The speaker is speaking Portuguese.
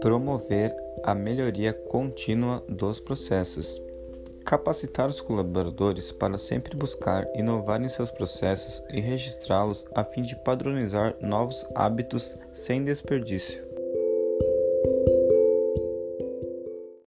Promover a melhoria contínua dos processos. Capacitar os colaboradores para sempre buscar inovar em seus processos e registrá-los a fim de padronizar novos hábitos sem desperdício.